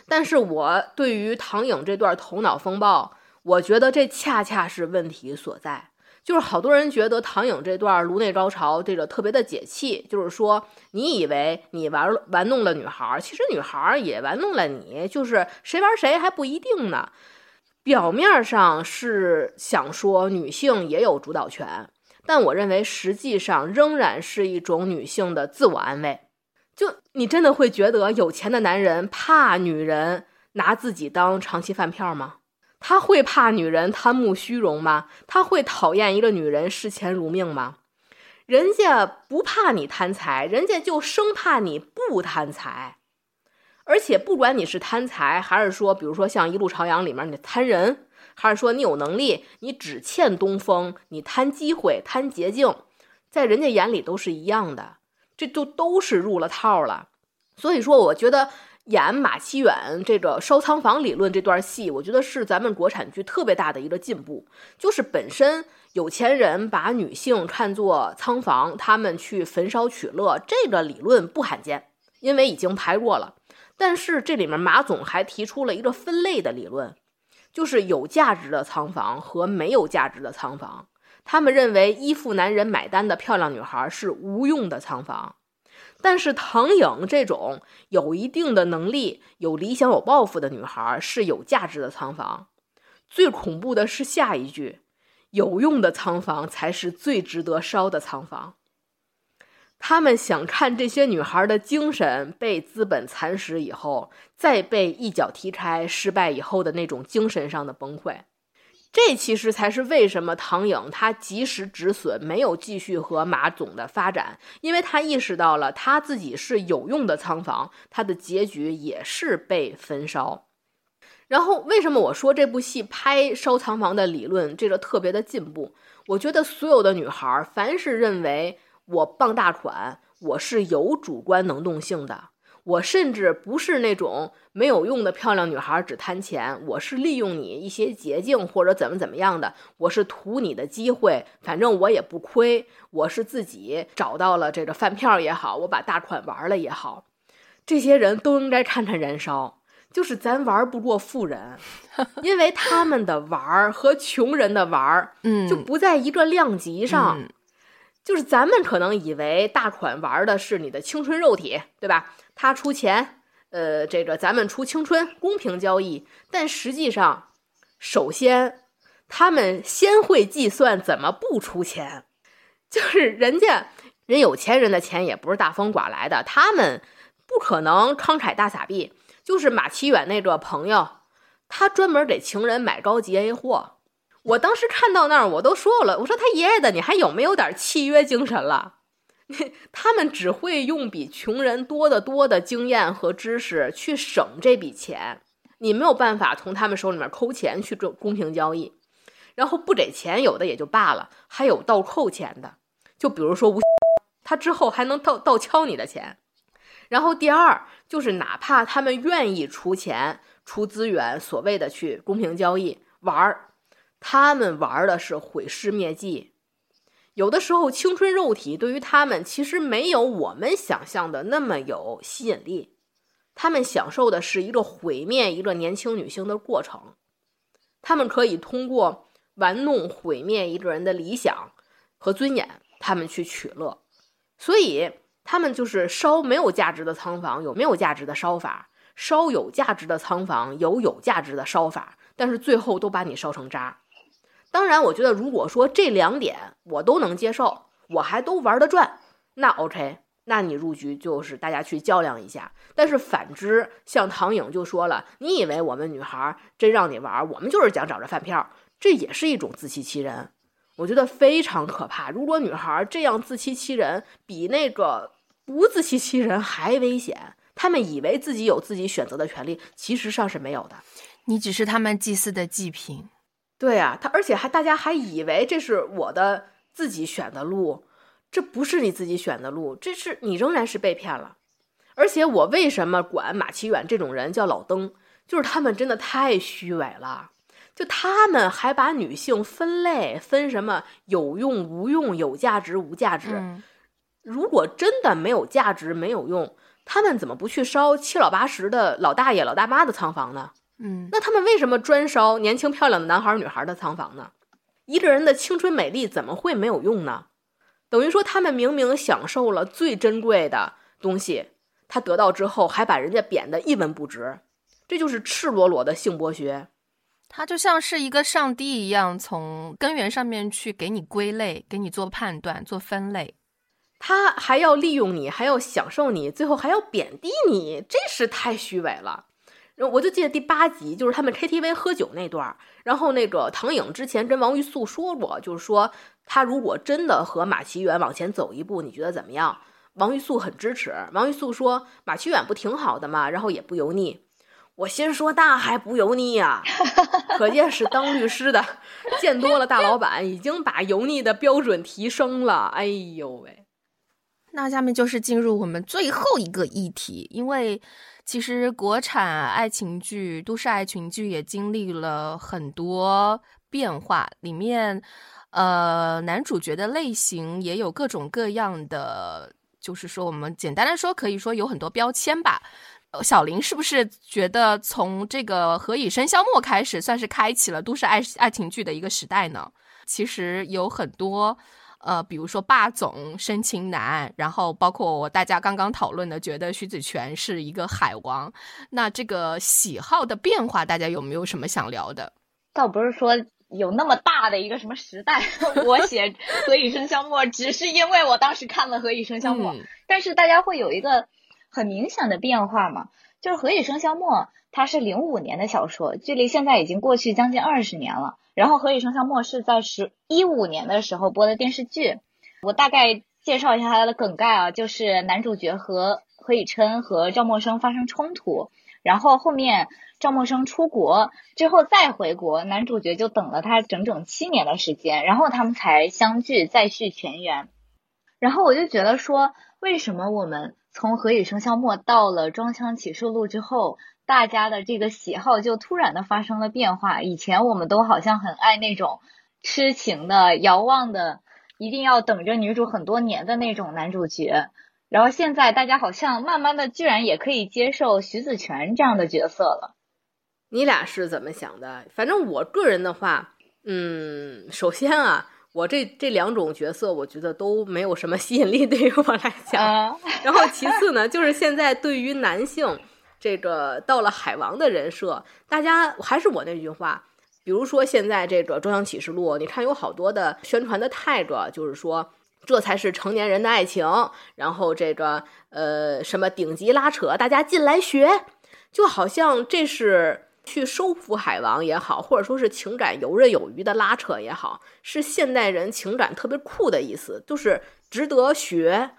Speaker 1: 但是我对于唐颖这段头脑风暴，我觉得这恰恰是问题所在。就是好多人觉得唐颖这段颅内高潮这个特别的解气，就是说你以为你玩玩弄了女孩，其实女孩也玩弄了你，就是谁玩谁还不一定呢。表面上是想说女性也有主导权，但我认为实际上仍然是一种女性的自我安慰。就你真的会觉得有钱的男人怕女人拿自己当长期饭票吗？他会怕女人贪慕虚荣吗？他会讨厌一个女人视钱如命吗？人家不怕你贪财，人家就生怕你不贪财。而且不管你是贪财，还是说，比如说像《一路朝阳》里面你贪人，还是说你有能力，你只欠东风，你贪机会、贪捷径，在人家眼里都是一样的，这就都是入了套了。所以说，我觉得。演马七远这个烧仓房理论这段戏，我觉得是咱们国产剧特别大的一个进步。就是本身有钱人把女性看作仓房，他们去焚烧取乐，这个理论不罕见，因为已经拍过了。但是这里面马总还提出了一个分类的理论，就是有价值的仓房和没有价值的仓房。他们认为依附男人买单的漂亮女孩是无用的仓房。但是唐颖这种有一定的能力、有理想、有抱负的女孩是有价值的仓房。最恐怖的是下一句：“有用的仓房才是最值得烧的仓房。”他们想看这些女孩的精神被资本蚕食以后，再被一脚踢开失败以后的那种精神上的崩溃。这其实才是为什么唐颖他及时止损，没有继续和马总的发展，因为他意识到了他自己是有用的仓房，他的结局也是被焚烧。然后为什么我说这部戏拍烧仓房的理论这个特别的进步？我觉得所有的女孩，凡是认为我傍大款，我是有主观能动性的。我甚至不是那种没有用的漂亮女孩，只贪钱。我是利用你一些捷径或者怎么怎么样的，我是图你的机会，反正我也不亏。我是自己找到了这个饭票也好，我把大款玩了也好，这些人都应该看看燃烧。就是咱玩不过富人，因为他们的玩儿和穷人的玩，嗯，就不在一个量级上。就是咱们可能以为大款玩的是你的青春肉体，对吧？他出钱，呃，这个咱们出青春，公平交易。但实际上，首先他们先会计算怎么不出钱，就是人家人有钱人的钱也不是大风刮来的，他们不可能慷慨大撒币。就是马启远那个朋友，他专门给情人买高级 A 货。我当时看到那儿，我都说了，我说他爷爷的，你还有没有点契约精神了？他们只会用比穷人多得多的经验和知识去省这笔钱，你没有办法从他们手里面抠钱去做公平交易，然后不给钱有的也就罢了，还有倒扣钱的，就比如说吴，他之后还能倒倒敲你的钱。然后第二就是哪怕他们愿意出钱出资源，所谓的去公平交易玩儿。他们玩的是毁尸灭迹，有的时候青春肉体对于他们其实没有我们想象的那么有吸引力，他们享受的是一个毁灭一个年轻女性的过程，他们可以通过玩弄毁灭一个人的理想和尊严，他们去取乐，所以他们就是烧没有价值的仓房，有没有价值的烧法；烧有价值的仓房，有有价值的烧法，但是最后都把你烧成渣。当然，我觉得如果说这两点我都能接受，我还都玩得转，那 OK，那你入局就是大家去较量一下。但是反之，像唐颖就说了，你以为我们女孩真让你玩，我们就是想找着饭票，这也是一种自欺欺人，我觉得非常可怕。如果女孩这样自欺欺人，比那个不自欺欺人还危险。他们以为自己有自己选择的权利，其实上是没有的，
Speaker 2: 你只是他们祭祀的祭品。
Speaker 1: 对呀，他而且还大家还以为这是我的自己选的路，这不是你自己选的路，这是你仍然是被骗了。而且我为什么管马启远这种人叫老登，就是他们真的太虚伪了，就他们还把女性分类分什么有用无用、有价值无价值。如果真的没有价值没有用，他们怎么不去烧七老八十的老大爷老大妈的仓房呢？
Speaker 2: 嗯，
Speaker 1: 那他们为什么专烧年轻漂亮的男孩女孩的仓房呢？一个人的青春美丽怎么会没有用呢？等于说他们明明享受了最珍贵的东西，他得到之后还把人家贬得一文不值，这就是赤裸裸的性剥削。
Speaker 2: 他就像是一个上帝一样，从根源上面去给你归类，给你做判断、做分类。
Speaker 1: 他还要利用你，还要享受你，最后还要贬低你，这是太虚伪了。我就记得第八集，就是他们 KTV 喝酒那段儿，然后那个唐颖之前跟王玉素说过，就是说他如果真的和马奇远往前走一步，你觉得怎么样？王玉素很支持。王玉素说马奇远不挺好的嘛？然后也不油腻。我心说那还不油腻呀？可见是当律师的 见多了，大老板已经把油腻的标准提升了。哎呦喂！
Speaker 2: 那下面就是进入我们最后一个议题，因为其实国产爱情剧、都市爱情剧也经历了很多变化，里面呃男主角的类型也有各种各样的，就是说我们简单的说，可以说有很多标签吧。小林是不是觉得从这个《何以笙箫默》开始，算是开启了都市爱爱情剧的一个时代呢？其实有很多。呃，比如说霸总、深情男，然后包括我大家刚刚讨论的，觉得徐子泉是一个海王。那这个喜好的变化，大家有没有什么想聊的？
Speaker 3: 倒不是说有那么大的一个什么时代，我写《何以笙箫默》只是因为我当时看了《何以笙箫默》，但是大家会有一个很明显的变化嘛，就是《何以笙箫默》它是零五年的小说，距离现在已经过去将近二十年了。然后《何以笙箫默》是在十一五年的时候播的电视剧，我大概介绍一下它的梗概啊，就是男主角和何以琛和赵默笙发生冲突，然后后面赵默笙出国之后再回国，男主角就等了他整整七年的时间，然后他们才相聚再续前缘。然后我就觉得说，为什么我们从《何以笙箫默》到了《装腔启示录》之后？大家的这个喜好就突然的发生了变化。以前我们都好像很爱那种痴情的、遥望的，一定要等着女主很多年的那种男主角。然后现在大家好像慢慢的，居然也可以接受徐子泉这样的角色了。
Speaker 1: 你俩是怎么想的？反正我个人的话，嗯，首先啊，我这这两种角色，我觉得都没有什么吸引力对于我来讲。然后其次呢，就是现在对于男性。这个到了海王的人设，大家还是我那句话，比如说现在这个《中央启示录》，你看有好多的宣传的态度，就是说这才是成年人的爱情，然后这个呃什么顶级拉扯，大家进来学，就好像这是去收服海王也好，或者说是情感游刃有余的拉扯也好，是现代人情感特别酷的意思，就是值得学。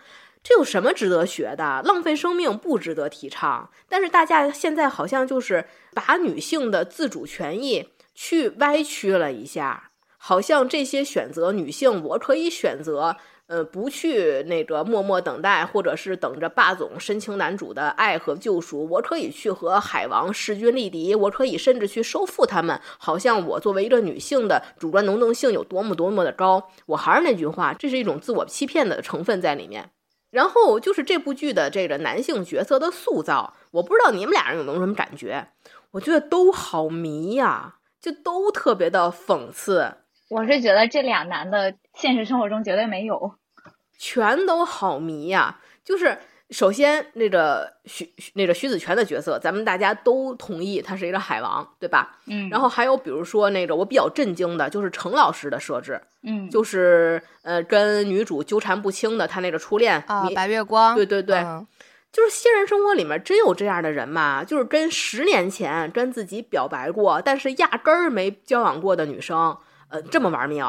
Speaker 1: 这有什么值得学的？浪费生命不值得提倡。但是大家现在好像就是把女性的自主权益去歪曲了一下，好像这些选择女性，我可以选择，呃，不去那个默默等待，或者是等着霸总深情男主的爱和救赎，我可以去和海王势均力敌，我可以甚至去收复他们。好像我作为一个女性的主观能动性有多么多么的高。我还是那句话，这是一种自我欺骗的成分在里面。然后就是这部剧的这个男性角色的塑造，我不知道你们俩人有没有什么感觉？我觉得都好迷呀，就都特别的讽刺。
Speaker 3: 我是觉得这俩男的现实生活中绝对没有，
Speaker 1: 全都好迷呀，就是。首先，那个徐那个徐子泉的角色，咱们大家都同意他是一个海王，对吧？
Speaker 3: 嗯。
Speaker 1: 然后还有比如说那个我比较震惊的就是程老师的设置，
Speaker 3: 嗯，
Speaker 1: 就是呃跟女主纠缠不清的他那个初恋
Speaker 2: 啊，白月光，
Speaker 1: 对对对，就是现实生活里面真有这样的人吗？就是跟十年前跟自己表白过，但是压根儿没交往过的女生，呃，这么玩命？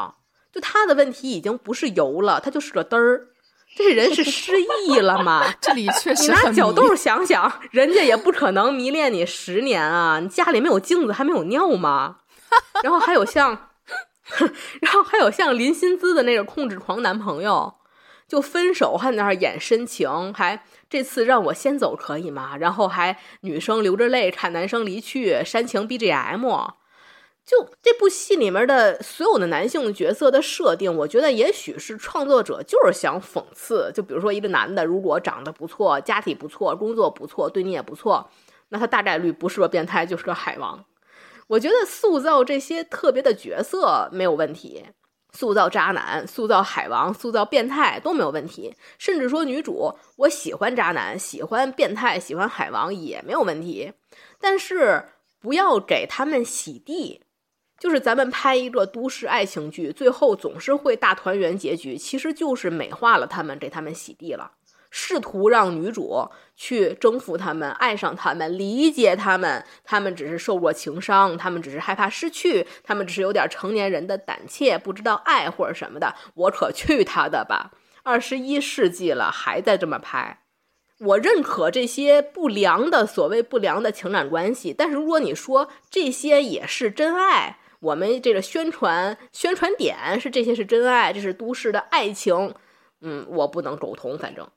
Speaker 1: 就他的问题已经不是油了，他就是个嘚儿。这人是失忆了吗？
Speaker 2: 这里确实，
Speaker 1: 你拿脚豆想想，人家也不可能迷恋你十年啊！你家里没有镜子，还没有尿吗？然后还有像，然后还有像林心姿的那个控制狂男朋友，就分手还在那儿演深情，还这次让我先走可以吗？然后还女生流着泪看男生离去，煽情 BGM。就这部戏里面的所有的男性角色的设定，我觉得也许是创作者就是想讽刺。就比如说一个男的，如果长得不错，家庭不错，工作不错，对你也不错，那他大概率不是个变态，就是个海王。我觉得塑造这些特别的角色没有问题，塑造渣男、塑造海王、塑造变态都没有问题。甚至说女主，我喜欢渣男、喜欢变态、喜欢海王也没有问题。但是不要给他们洗地。就是咱们拍一个都市爱情剧，最后总是会大团圆结局，其实就是美化了他们，给他们洗地了，试图让女主去征服他们，爱上他们，理解他们，他们只是受过情伤，他们只是害怕失去，他们只是有点成年人的胆怯，不知道爱或者什么的。我可去他的吧！二十一世纪了，还在这么拍。我认可这些不良的所谓不良的情感关系，但是如果你说这些也是真爱，我们这个宣传宣传点是这些是真爱，这是都市的爱情，嗯，我不能苟同，反正。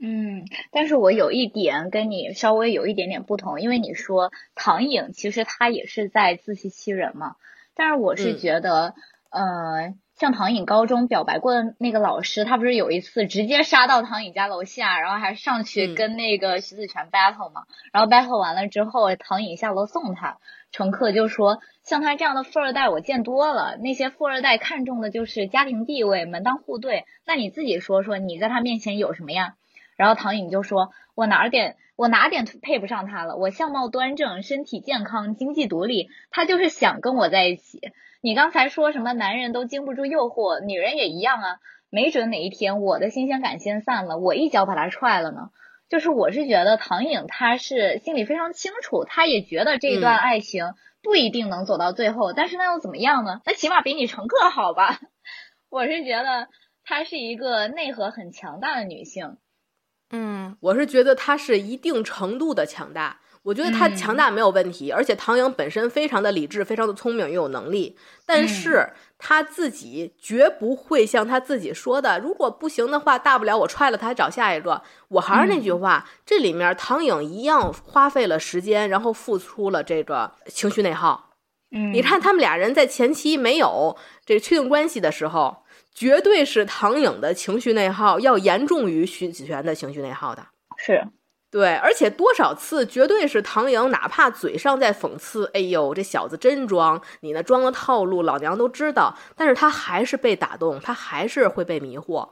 Speaker 3: 嗯，但是我有一点跟你稍微有一点点不同，因为你说唐颖其实她也是在自欺欺人嘛，但是我是觉得，呃。像唐颖高中表白过的那个老师，他不是有一次直接杀到唐颖家楼下，然后还上去跟那个徐子泉 battle 嘛？然后 battle 完了之后，唐颖下楼送他，乘客就说：“像他这样的富二代我见多了，那些富二代看重的就是家庭地位、门当户对。那你自己说说，你在他面前有什么呀？”然后唐颖就说：“我哪点我哪点配不上他了？我相貌端正，身体健康，经济独立，他就是想跟我在一起。”你刚才说什么？男人都经不住诱惑，女人也一样啊。没准哪一天我的新鲜感先散了，我一脚把他踹了呢。就是我是觉得唐颖她是心里非常清楚，她也觉得这段爱情不一定能走到最后，但是那又怎么样呢？那起码比你乘客好吧？我是觉得她是一个内核很强大的女性。
Speaker 2: 嗯，
Speaker 1: 我是觉得他是一定程度的强大。我觉得他强大没有问题，而且唐颖本身非常的理智，非常的聪明又有能力。但是他自己绝不会像他自己说的，如果不行的话，大不了我踹了他找下一个。我还是那句话，这里面唐颖一样花费了时间，然后付出了这个情绪内耗。
Speaker 3: 嗯，
Speaker 1: 你看他们俩人在前期没有这个确定关系的时候，绝对是唐颖的情绪内耗要严重于徐子璇的情绪内耗的。
Speaker 3: 是。
Speaker 1: 对，而且多少次，绝对是唐颖，哪怕嘴上在讽刺，哎呦，这小子真装，你那装的套路，老娘都知道，但是他还是被打动，他还是会被迷惑。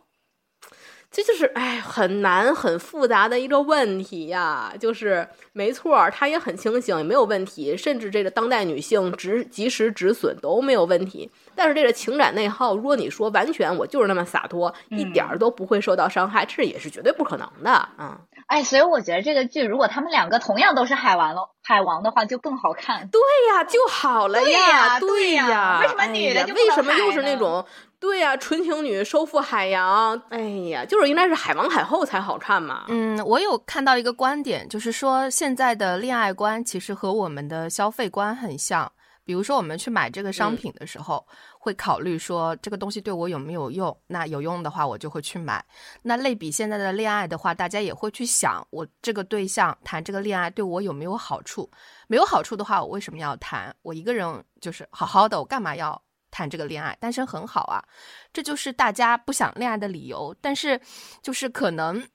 Speaker 1: 这就是哎，很难很复杂的一个问题呀。就是没错，她也很清醒，也没有问题，甚至这个当代女性止及时止损都没有问题。但是这个情感内耗，如果你说完全我就是那么洒脱，一点儿都不会受到伤害，这也是绝对不可能的。嗯，
Speaker 3: 哎，所以我觉得这个剧，如果他们两个同样都是海王了，海王的话就更好看。
Speaker 1: 对呀，就好了
Speaker 3: 呀，
Speaker 1: 对
Speaker 3: 呀。为什么女的就
Speaker 1: 为什么又是那种？对呀，纯情女收复海洋，哎呀，就是应该是海王海后才好看嘛。
Speaker 2: 嗯，我有看到一个观点，就是说现在的恋爱观其实和我们的消费观很像。比如说，我们去买这个商品的时候，会考虑说这个东西对我有没有用。那有用的话，我就会去买。那类比现在的恋爱的话，大家也会去想，我这个对象谈这个恋爱对我有没有好处？没有好处的话，我为什么要谈？我一个人就是好好的，我干嘛要？谈这个恋爱，单身很好啊，这就是大家不想恋爱的理由。但是，就是可能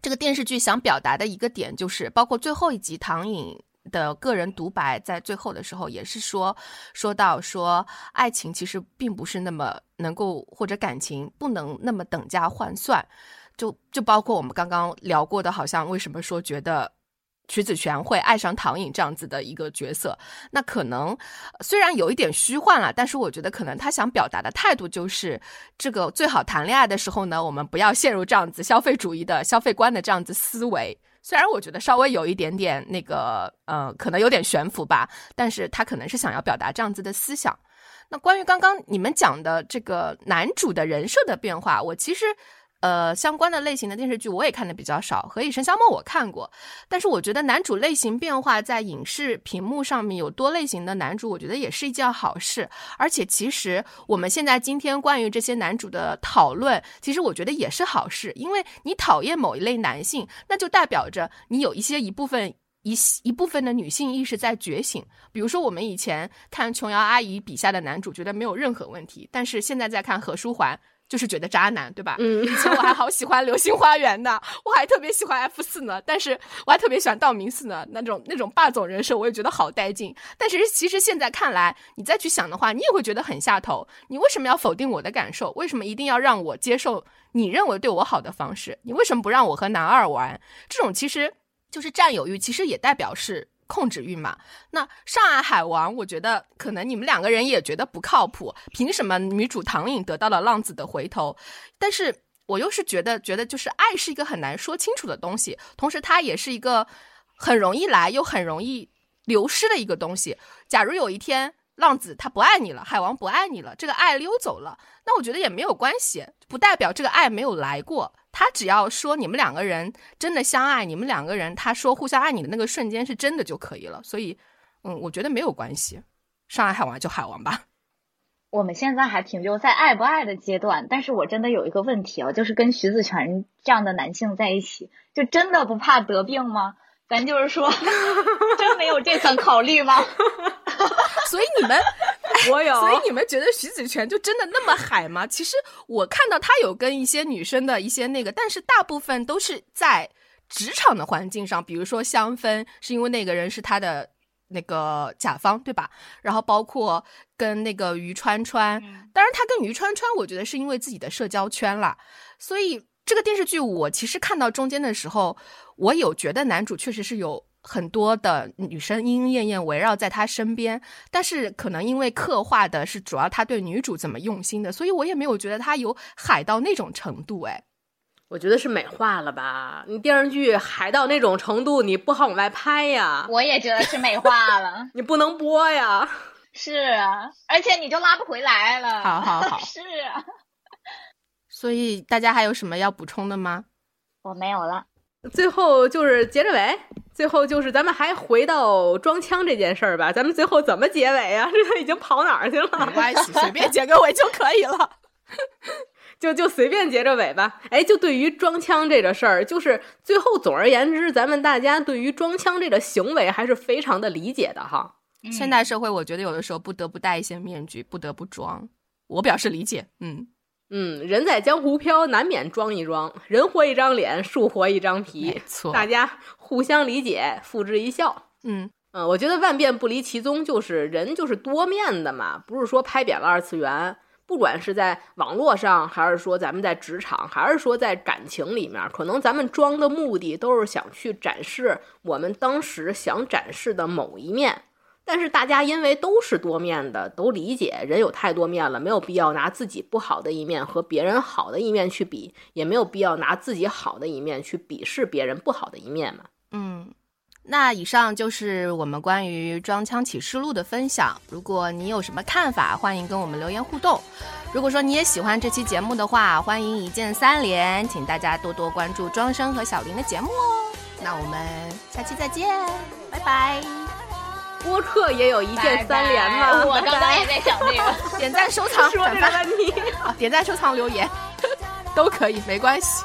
Speaker 2: 这个电视剧想表达的一个点，就是包括最后一集唐颖的个人独白，在最后的时候也是说，说到说爱情其实并不是那么能够，或者感情不能那么等价换算。就就包括我们刚刚聊过的，好像为什么说觉得。徐子泉会爱上唐颖这样子的一个角色，那可能虽然有一点虚幻了，但是我觉得可能他想表达的态度就是，这个最好谈恋爱的时候呢，我们不要陷入这样子消费主义的消费观的这样子思维。虽然我觉得稍微有一点点那个，呃，可能有点悬浮吧，但是他可能是想要表达这样子的思想。那关于刚刚你们讲的这个男主的人设的变化，我其实。呃，相关的类型的电视剧我也看的比较少，《何以笙箫默》我看过，但是我觉得男主类型变化在影视屏幕上面有多类型的男主，我觉得也是一件好事。而且其实我们现在今天关于这些男主的讨论，其实我觉得也是好事，因为你讨厌某一类男性，那就代表着你有一些一部分一一部分的女性意识在觉醒。比如说我们以前看琼瑶阿姨笔下的男主，觉得没有任何问题，但是现在在看何书桓。就是觉得渣男，对吧？
Speaker 1: 嗯，
Speaker 2: 以前我还好喜欢《流星花园》呢，我还特别喜欢 F 四呢，但是我还特别喜欢道明寺呢，那种那种霸总人设，我也觉得好带劲。但是其实现在看来，你再去想的话，你也会觉得很下头。你为什么要否定我的感受？为什么一定要让我接受你认为对我好的方式？你为什么不让我和男二玩？这种其实就是占有欲，其实也代表是。控制欲嘛。那上海海王，我觉得可能你们两个人也觉得不靠谱，凭什么女主唐颖得到了浪子的回头？但是我又是觉得，觉得就是爱是一个很难说清楚的东西，同时它也是一个很容易来又很容易流失的一个东西。假如有一天浪子他不爱你了，海王不爱你了，这个爱溜走了，那我觉得也没有关系，不代表这个爱没有来过。他只要说你们两个人真的相爱，你们两个人他说互相爱你的那个瞬间是真的就可以了。所以，嗯，我觉得没有关系，上海海王就海王吧。
Speaker 3: 我们现在还停留在爱不爱的阶段，但是我真的有一个问题哦，就是跟徐子泉这样的男性在一起，就真的不怕得病吗？咱就是说，真没有这层考虑吗？
Speaker 2: 所以你们。
Speaker 1: 我有，
Speaker 2: 所以你们觉得徐子泉就真的那么海吗？其实我看到他有跟一些女生的一些那个，但是大部分都是在职场的环境上，比如说香氛是因为那个人是他的那个甲方，对吧？然后包括跟那个于川川，当然他跟于川川，我觉得是因为自己的社交圈啦。所以这个电视剧我其实看到中间的时候，我有觉得男主确实是有。很多的女生莺莺燕燕围绕在他身边，但是可能因为刻画的是主要他对女主怎么用心的，所以我也没有觉得他有海到那种程度。哎，
Speaker 1: 我觉得是美化了吧？你电视剧海到那种程度，你不好往外拍呀。
Speaker 3: 我也觉得是美化了，
Speaker 1: 你不能播呀。
Speaker 3: 是啊，而且你就拉不回来了。
Speaker 2: 好好好，
Speaker 3: 是啊。
Speaker 2: 所以大家还有什么要补充的吗？
Speaker 3: 我没有了。
Speaker 1: 最后就是结着尾，最后就是咱们还回到装腔这件事儿吧。咱们最后怎么结尾啊？这都已经跑哪儿去了？
Speaker 2: 没关系，随便结个尾就可以了，
Speaker 1: 就就随便结着尾吧。哎，就对于装腔这个事儿，就是最后总而言之，咱们大家对于装腔这个行为还是非常的理解的哈。
Speaker 2: 现代社会，我觉得有的时候不得不戴一些面具，不得不装，我表示理解。嗯。
Speaker 1: 嗯，人在江湖飘，难免装一装。人活一张脸，树活一张皮。
Speaker 2: 错，
Speaker 1: 大家互相理解，付之一笑。
Speaker 2: 嗯
Speaker 1: 嗯，我觉得万变不离其宗，就是人就是多面的嘛，不是说拍扁了二次元。不管是在网络上，还是说咱们在职场，还是说在感情里面，可能咱们装的目的都是想去展示我们当时想展示的某一面。但是大家因为都是多面的，都理解人有太多面了，没有必要拿自己不好的一面和别人好的一面去比，也没有必要拿自己好的一面去鄙视别人不好的一面嘛。
Speaker 2: 嗯，那以上就是我们关于《装腔启示录》的分享。如果你有什么看法，欢迎跟我们留言互动。如果说你也喜欢这期节目的话，欢迎一键三连，请大家多多关注庄生和小林的节目哦。那我们下期再见，拜拜。
Speaker 1: 播客也有一键三连
Speaker 3: 吗？我刚刚也在想这
Speaker 2: 个，点赞、收藏、
Speaker 1: 转 发
Speaker 2: 点赞、收藏、留言都可以，没关系。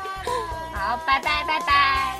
Speaker 3: 好，拜拜，拜拜。